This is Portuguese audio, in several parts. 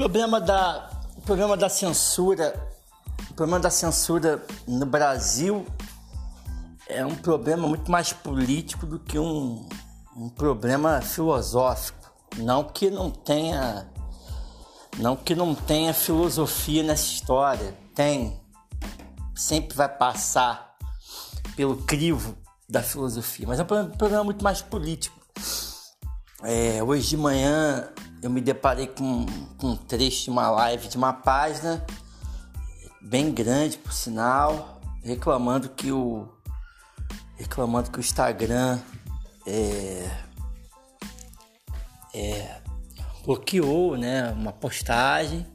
problema da, o problema da censura, o problema da censura no Brasil é um problema muito mais político do que um, um problema filosófico. Não que não tenha não que não tenha filosofia nessa história, tem. Sempre vai passar pelo crivo da filosofia, mas é um problema muito mais político. É, hoje de manhã eu me deparei com, com um trecho de uma live de uma página bem grande, por sinal, reclamando que o reclamando que o Instagram é, é, bloqueou né, uma postagem.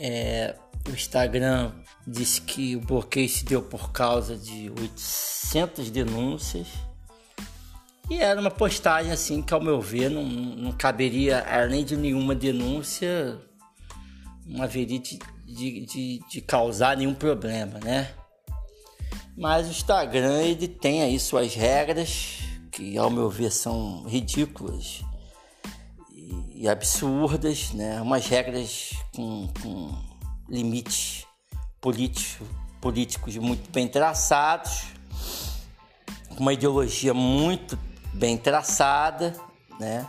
É, o Instagram disse que o bloqueio se deu por causa de 800 denúncias. E era uma postagem assim que, ao meu ver, não, não caberia, além de nenhuma denúncia, não haveria de, de, de, de causar nenhum problema, né? Mas o Instagram ele tem aí suas regras que ao meu ver são ridículas e, e absurdas, né? Umas regras com, com limites políticos, políticos muito bem traçados, uma ideologia muito bem traçada, né?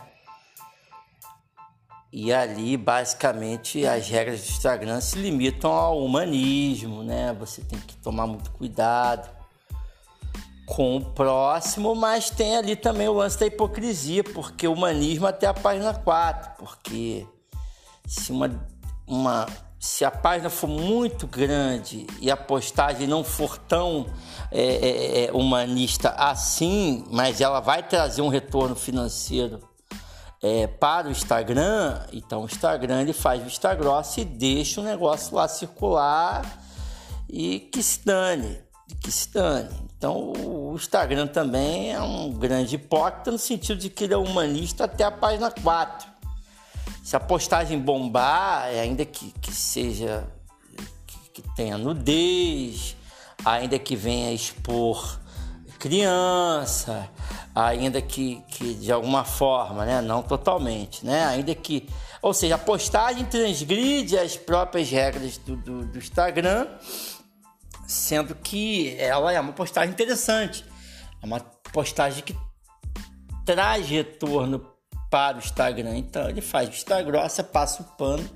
E ali, basicamente, as regras do Instagram se limitam ao humanismo, né? Você tem que tomar muito cuidado com o próximo, mas tem ali também o lance da hipocrisia, porque o humanismo até a página 4, porque se uma, uma se a página for muito grande e a postagem não for tão é, é, é humanista assim, mas ela vai trazer um retorno financeiro é, para o Instagram, então o Instagram ele faz vista grossa e deixa o negócio lá circular e que se dane, que se dane. Então o Instagram também é um grande hipócrita no sentido de que ele é humanista até a página 4. Se a postagem bombar, é, ainda que, que seja que, que tenha nudez, ainda que venha expor criança, ainda que, que de alguma forma, né? não totalmente, né? ainda que, ou seja, a postagem transgride as próprias regras do, do, do Instagram, sendo que ela é uma postagem interessante, é uma postagem que traz retorno para o Instagram, então ele faz vista grossa, passa o pano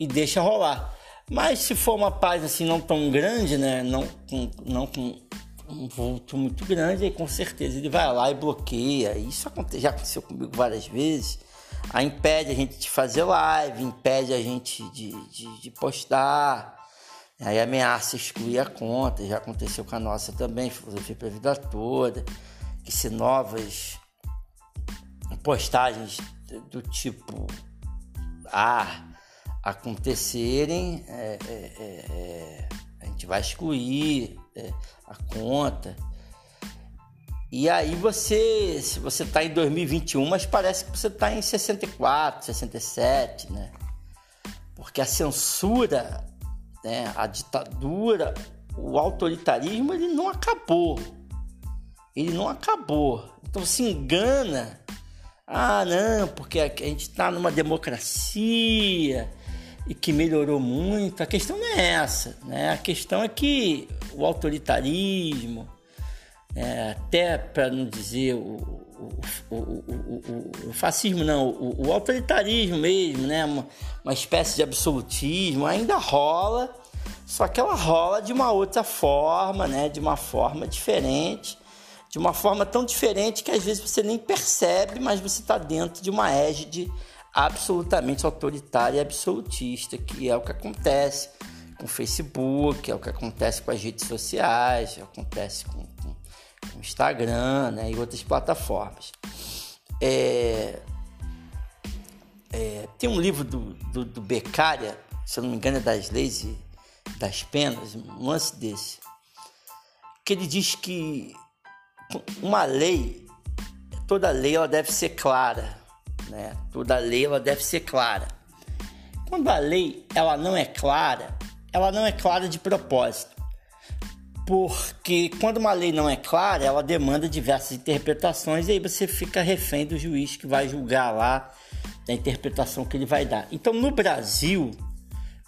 e deixa rolar. Mas se for uma página assim não tão grande, né, não com, não com um vulto muito grande, aí com certeza ele vai lá e bloqueia. Isso já aconteceu comigo várias vezes. Aí impede a gente de fazer live, impede a gente de, de, de postar. Aí ameaça excluir a conta. Já aconteceu com a nossa também, filosofia para a vida toda. Que se novas postagens do tipo A acontecerem, é, é, é, é a gente vai excluir é, a conta. E aí você, se você está em 2021, mas parece que você está em 64, 67, né? Porque a censura, né, a ditadura, o autoritarismo, ele não acabou. Ele não acabou. Então se engana. Ah, não, porque a gente está numa democracia, e que melhorou muito. A questão não é essa, né? A questão é que o autoritarismo, é, até para não dizer o, o, o, o, fascismo, não, o, autoritarismo mesmo, né? Uma, uma espécie de absolutismo ainda rola, só que ela rola de uma outra forma, né? De uma forma diferente de uma forma tão diferente que às vezes você nem percebe, mas você está dentro de uma égide absolutamente autoritária e absolutista, que é o que acontece com o Facebook, é o que acontece com as redes sociais, é o que acontece com, com, com o Instagram né, e outras plataformas. É, é, tem um livro do, do, do Beccaria, se eu não me engano, é das leis e das penas, um lance desse, que ele diz que uma lei, toda lei ela deve ser clara, né? Toda lei ela deve ser clara. Quando a lei ela não é clara, ela não é clara de propósito. Porque quando uma lei não é clara, ela demanda diversas interpretações e aí você fica refém do juiz que vai julgar lá da interpretação que ele vai dar. Então, no Brasil,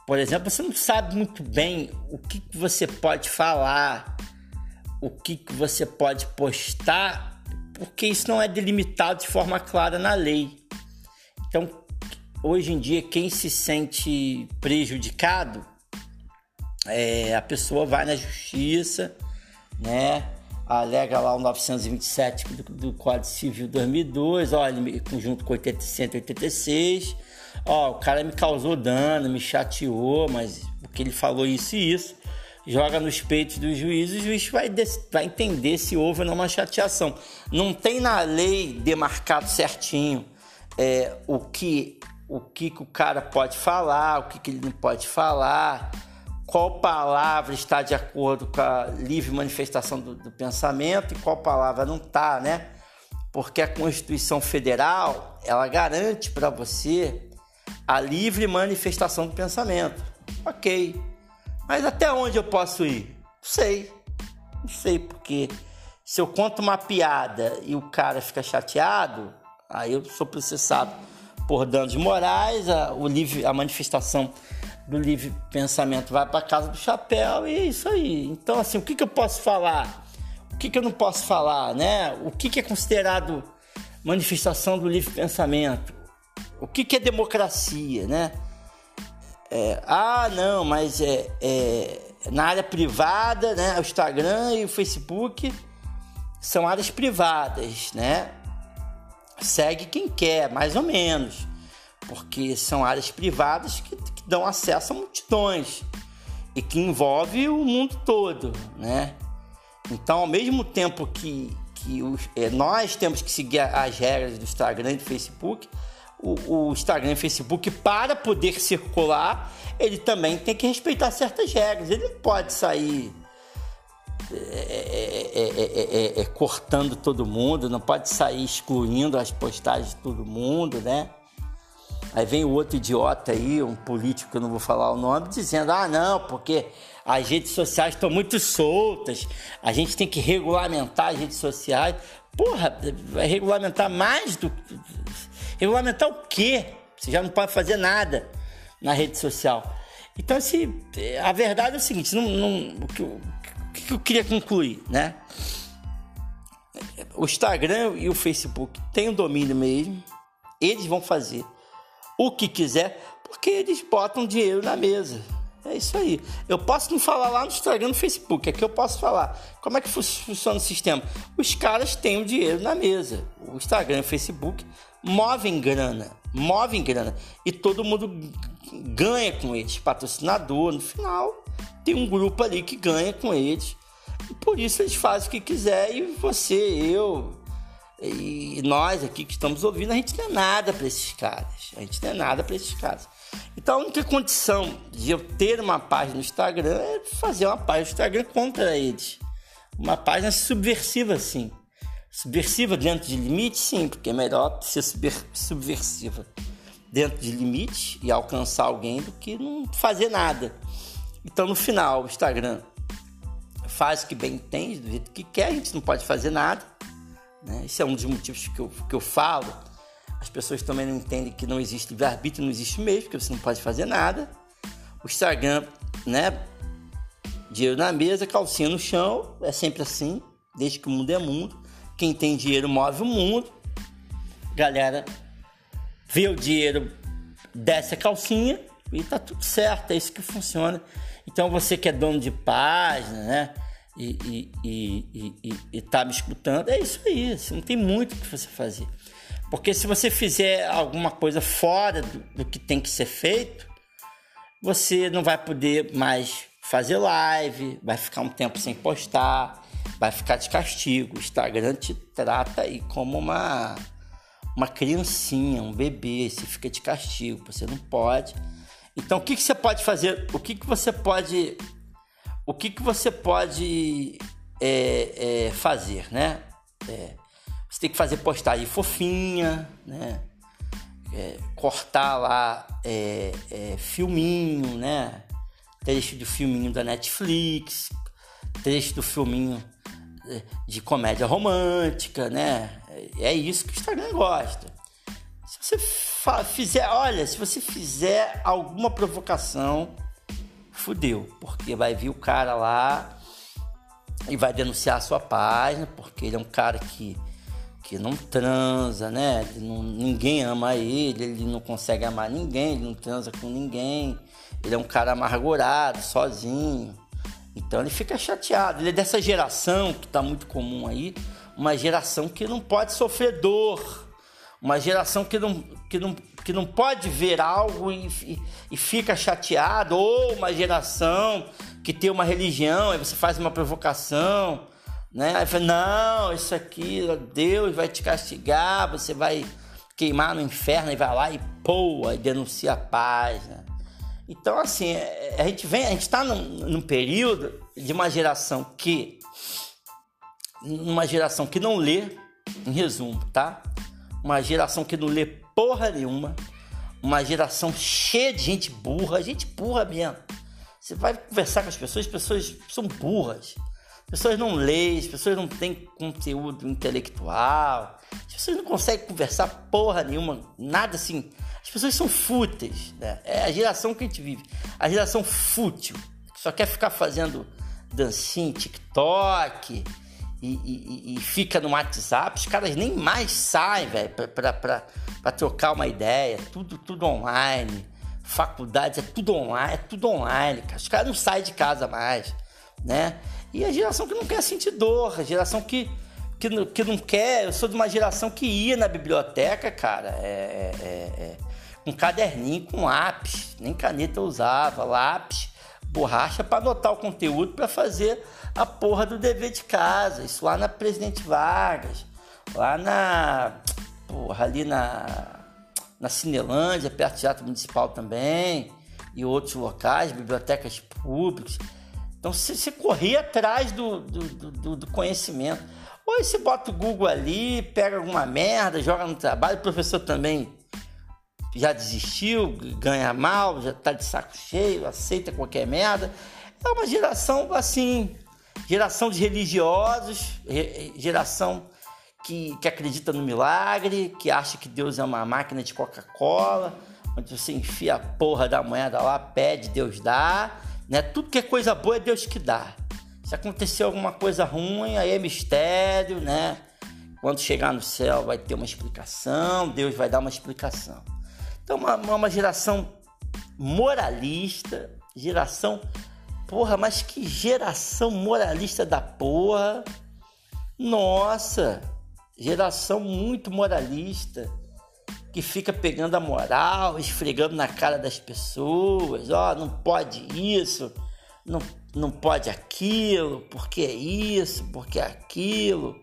por exemplo, você não sabe muito bem o que, você pode falar, o que, que você pode postar, porque isso não é delimitado de forma clara na lei. Então, hoje em dia, quem se sente prejudicado, é, a pessoa vai na justiça, né? alega lá o 927 do, do Código Civil 2002, ó, ele, junto com 186, ó, o cara me causou dano, me chateou, mas porque ele falou isso e isso, joga nos peitos do juiz, o juiz vai, vai entender se houve ou não uma chateação. Não tem na lei demarcado certinho é, o que o que, que o cara pode falar, o que, que ele não pode falar, qual palavra está de acordo com a livre manifestação do, do pensamento e qual palavra não está, né? Porque a Constituição Federal ela garante para você a livre manifestação do pensamento. Ok, mas até onde eu posso ir? Não sei, não sei porque se eu conto uma piada e o cara fica chateado, aí eu sou processado por danos morais, a, o livre, a manifestação do livre pensamento vai para casa do chapéu e é isso aí. Então, assim, o que, que eu posso falar? O que, que eu não posso falar, né? O que, que é considerado manifestação do livre pensamento? O que, que é democracia, né? É, ah, não, mas é, é, na área privada, né? O Instagram e o Facebook são áreas privadas, né? Segue quem quer, mais ou menos, porque são áreas privadas que dão acesso a multidões e que envolve o mundo todo, né? Então, ao mesmo tempo que, que os, é, nós temos que seguir as regras do Instagram e do Facebook, o, o, Instagram e o Facebook, para poder circular, ele também tem que respeitar certas regras. Ele não pode sair é, é, é, cortando todo mundo, não pode sair excluindo as postagens de todo mundo, né? Aí vem o outro idiota aí, um político que eu não vou falar o nome, dizendo: ah, não, porque as redes sociais estão muito soltas, a gente tem que regulamentar as redes sociais. Porra, vai regulamentar mais do. Regulamentar o quê? Você já não pode fazer nada na rede social. Então, assim, a verdade é o seguinte: não, não, o, que eu, o que eu queria concluir, né? O Instagram e o Facebook têm o domínio mesmo, eles vão fazer o que quiser, porque eles botam dinheiro na mesa. É isso aí. Eu posso não falar lá no Instagram, no Facebook, aqui eu posso falar. Como é que funciona o sistema? Os caras têm o dinheiro na mesa. O Instagram e o Facebook movem grana, movem grana. E todo mundo ganha com eles. Patrocinador, no final, tem um grupo ali que ganha com eles. E por isso eles fazem o que quiser. E você, eu, e nós aqui que estamos ouvindo, a gente não é nada para esses caras. A gente não é nada para esses caras. Então a única condição de eu ter uma página no Instagram é fazer uma página no Instagram contra eles. Uma página subversiva, sim. Subversiva dentro de limites, sim, porque é melhor ser subversiva dentro de limites e alcançar alguém do que não fazer nada. Então no final, o Instagram faz o que bem entende, do jeito que quer, a gente não pode fazer nada né? Esse é um dos motivos que eu, que eu falo. As pessoas também não entendem que não existe livre-arbítrio, não existe mesmo, porque você não pode fazer nada. O Instagram, né? Dinheiro na mesa, calcinha no chão, é sempre assim, desde que o mundo é mundo. Quem tem dinheiro move o mundo. Galera, vê o dinheiro, desce a calcinha e tá tudo certo, é isso que funciona. Então você que é dono de página, né? e, e, e, e, tá me escutando, é isso aí. Não tem muito o que você fazer. Porque se você fizer alguma coisa fora do, do que tem que ser feito, você não vai poder mais fazer live, vai ficar um tempo sem postar, vai ficar de castigo. O Instagram te trata aí como uma, uma criancinha, um bebê, você fica de castigo, você não pode. Então, o que, que você pode fazer? O que, que você pode o que, que você pode é, é, fazer, né? É, você tem que fazer postagem fofinha, né? É, cortar lá é, é, filminho, né? Trecho do filminho da Netflix, trecho do filminho de comédia romântica, né? É isso que o Instagram gosta. Se você fizer, olha, se você fizer alguma provocação, fudeu, porque vai vir o cara lá e vai denunciar a sua página, porque ele é um cara que, que não transa, né? Não, ninguém ama ele, ele não consegue amar ninguém, ele não transa com ninguém, ele é um cara amargurado, sozinho. Então ele fica chateado. Ele é dessa geração que está muito comum aí, uma geração que não pode sofrer dor, uma geração que não, que não, que não pode ver algo e, e, e fica chateado, ou uma geração que tem uma religião, aí você faz uma provocação, né? Aí fala, não, isso aqui, Deus vai te castigar, você vai queimar no inferno e vai lá e pô, aí denuncia a paz, né? Então, assim, é, a gente vem, a gente está num, num período de uma geração que, uma geração que não lê, em resumo, tá? Uma geração que não lê porra nenhuma, uma geração cheia de gente burra, gente burra mesmo. Você vai conversar com as pessoas, as pessoas são burras. As pessoas não leem, as pessoas não têm conteúdo intelectual, as pessoas não conseguem conversar porra nenhuma, nada assim. As pessoas são fúteis, né? É a geração que a gente vive, a geração fútil, que só quer ficar fazendo dancinha, TikTok e, e, e fica no WhatsApp. Os caras nem mais saem, velho, para trocar uma ideia, tudo, tudo online faculdades, é tudo online, é tudo online, cara. Os caras não saem de casa mais, né? E a geração que não quer sentir dor, a geração que, que, que não quer. Eu sou de uma geração que ia na biblioteca, cara, é, é, é, com caderninho, com lápis, nem caneta usava, lápis, borracha para anotar o conteúdo para fazer a porra do dever de casa. Isso lá na Presidente Vargas, lá na. Porra, ali na na Cinelândia, perto do Teatro Municipal também, e outros locais, bibliotecas públicas. Então você, você correr atrás do, do, do, do conhecimento. Ou você bota o Google ali, pega alguma merda, joga no trabalho, o professor também já desistiu, ganha mal, já tá de saco cheio, aceita qualquer merda. É uma geração assim, geração de religiosos, geração que, que acredita no milagre, que acha que Deus é uma máquina de Coca-Cola, onde você enfia a porra da moeda lá, pede, Deus dá. Né? Tudo que é coisa boa é Deus que dá. Se acontecer alguma coisa ruim, aí é mistério, né? Quando chegar no céu vai ter uma explicação, Deus vai dar uma explicação. Então, uma, uma geração moralista, geração. Porra, mas que geração moralista da porra! Nossa! Geração muito moralista, que fica pegando a moral, esfregando na cara das pessoas, ó, oh, não pode isso, não, não pode aquilo, porque é isso, porque é aquilo,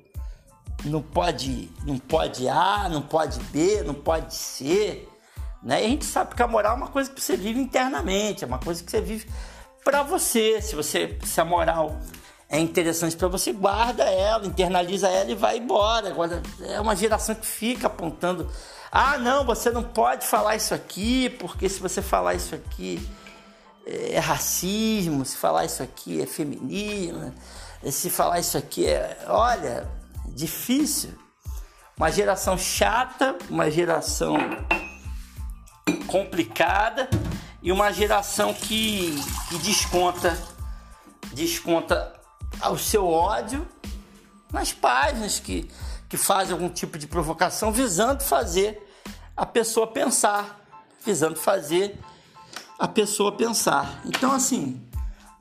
não pode, não pode A, não pode B, não pode C, né? E a gente sabe que a moral é uma coisa que você vive internamente, é uma coisa que você vive para você. Se você se a moral é interessante para você, guarda ela, internaliza ela e vai embora. Agora, é uma geração que fica apontando: ah, não, você não pode falar isso aqui, porque se você falar isso aqui é racismo, se falar isso aqui é feminismo, se falar isso aqui é. Olha, difícil. Uma geração chata, uma geração complicada e uma geração que, que desconta desconta ao seu ódio nas páginas que, que fazem algum tipo de provocação visando fazer a pessoa pensar, visando fazer a pessoa pensar. Então, assim,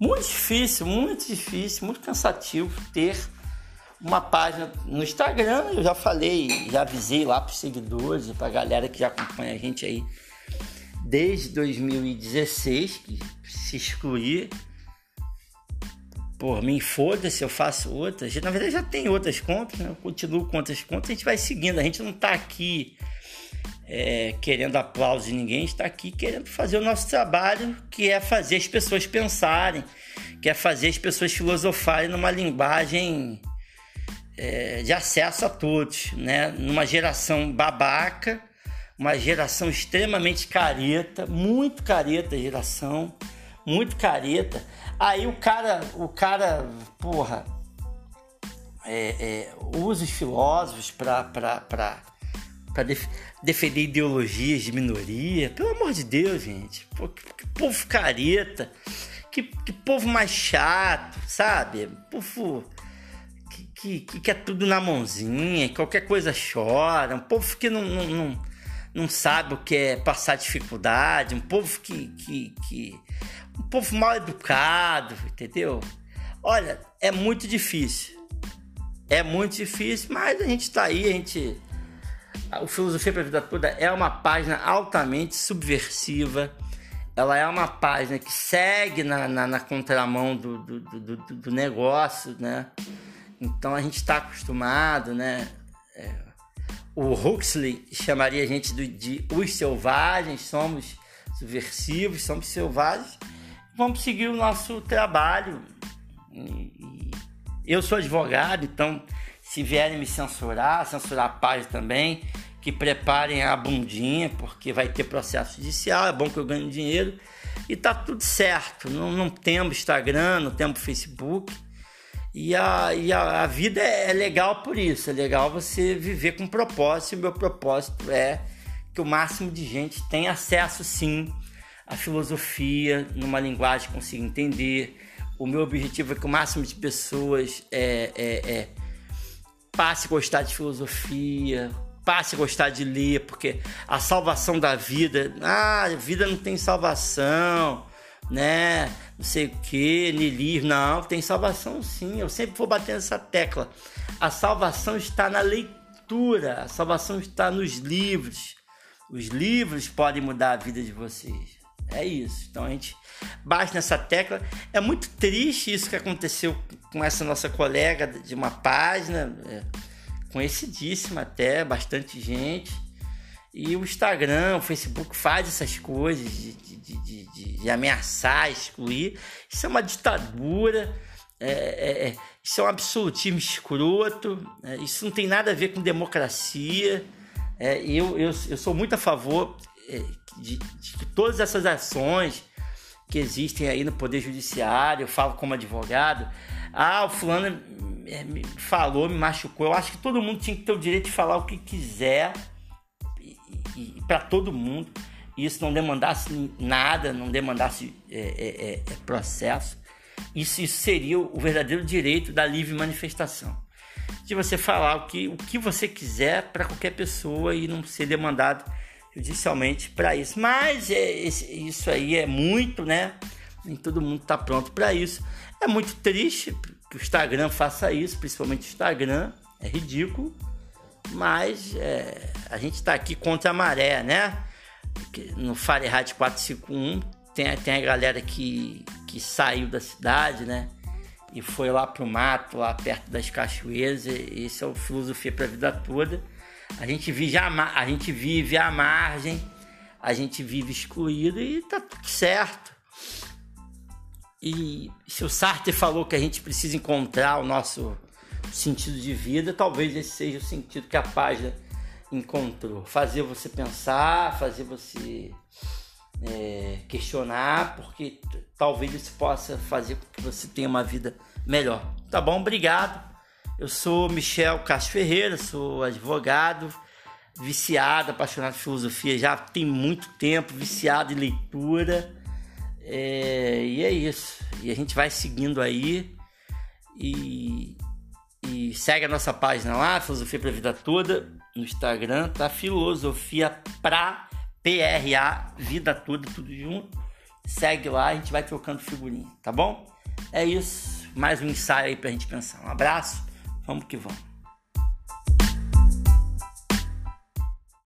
muito difícil, muito difícil, muito cansativo ter uma página no Instagram. Eu já falei, já avisei lá para os seguidores, para a galera que já acompanha a gente aí desde 2016, que se excluir por mim, foda-se, eu faço outras. Na verdade, já tem outras contas, né? eu continuo com outras contas, a gente vai seguindo. A gente não está aqui é, querendo aplauso de ninguém, a gente está aqui querendo fazer o nosso trabalho, que é fazer as pessoas pensarem, que é fazer as pessoas filosofarem numa linguagem é, de acesso a todos, né? Numa geração babaca, uma geração extremamente careta, muito careta geração, muito careta Aí o cara, o cara, porra, é, é, usa os filósofos para def defender ideologias de minoria. Pelo amor de Deus, gente. Pô, que, que, povo careta. Que, que, povo mais chato, sabe? Povo que, que, que quer tudo na mãozinha, qualquer coisa chora. Um povo que não, não, não, não sabe o que é passar dificuldade. Um povo que, que, que. Um povo mal educado, entendeu? Olha, é muito difícil. É muito difícil, mas a gente está aí, a gente o Filosofia para a Vida Toda é uma página altamente subversiva. Ela é uma página que segue na, na, na contramão do, do, do, do, negócio, né? Então a gente está acostumado, né? É, o Huxley chamaria a gente de, os selvagens, somos subversivos, somos selvagens. Vamos seguir o nosso trabalho. Eu sou advogado, então se vierem me censurar, censurar a página também, que preparem a bundinha, porque vai ter processo judicial, é bom que eu ganhe dinheiro. E tá tudo certo. Não, não temos Instagram, não temos Facebook. E a, e a, a vida é, é legal por isso. É legal você viver com propósito. E o meu propósito é que o máximo de gente tenha acesso, sim, à filosofia, numa linguagem que consiga entender. O meu objetivo é que o máximo de pessoas é, é, é passe a gostar de filosofia, passe a gostar de ler, porque a salvação da vida, ah, a vida não tem salvação, né? Não sei o que, nilismo, não, tem salvação sim, eu sempre vou bater nessa tecla. A salvação está na leitura, a salvação está nos livros. Os livros podem mudar a vida de vocês. É isso. Então a gente bate nessa tecla. É muito triste isso que aconteceu com essa nossa colega de uma página. É conhecidíssima até, bastante gente. E o Instagram, o Facebook faz essas coisas de, de, de, de ameaçar, excluir. Isso é uma ditadura, é, é, é isso é um absolutismo escroto, é, isso não tem nada a ver com democracia. É, eu, eu, eu sou muito a favor é, de, todas essas ações que existem aí no Poder Judiciário, eu falo como advogado, ah, o fulano me falou, me machucou. Eu acho que todo mundo tinha que ter o direito de falar o que quiser e, para todo mundo. E isso não demandasse nada, não demandasse é, é, é, é, processo. Isso, isso seria o verdadeiro direito da livre manifestação. De você falar o que, o que você quiser para qualquer pessoa e não ser demandado judicialmente para isso. Mas é, isso aí é muito, né? Nem todo mundo está pronto para isso. É muito triste que o Instagram faça isso, principalmente o Instagram. É ridículo. Mas é, a gente está aqui contra a maré, né? No Fahrenheit 451 tem, tem a galera que, que saiu da cidade, né? E foi lá pro mato, lá perto das cachoeiras. Isso é o filosofia para a vida toda. A gente vive a, a gente vive à margem, a gente vive excluído e tá tudo certo. E se o Sartre falou que a gente precisa encontrar o nosso sentido de vida, talvez esse seja o sentido que a página encontrou. Fazer você pensar, fazer você é, questionar, porque talvez isso possa fazer com que você tenha uma vida melhor. Tá bom? Obrigado. Eu sou Michel Castro Ferreira, sou advogado, viciado, apaixonado por filosofia já tem muito tempo, viciado em leitura. É, e é isso. E a gente vai seguindo aí. E, e segue a nossa página lá, Filosofia pra Vida Toda, no Instagram, tá? Filosofia pra PRA Vida Toda, tudo junto. Segue lá, a gente vai trocando figurinha, tá bom? É isso. Mais um ensaio aí pra gente pensar. Um abraço, vamos que vamos.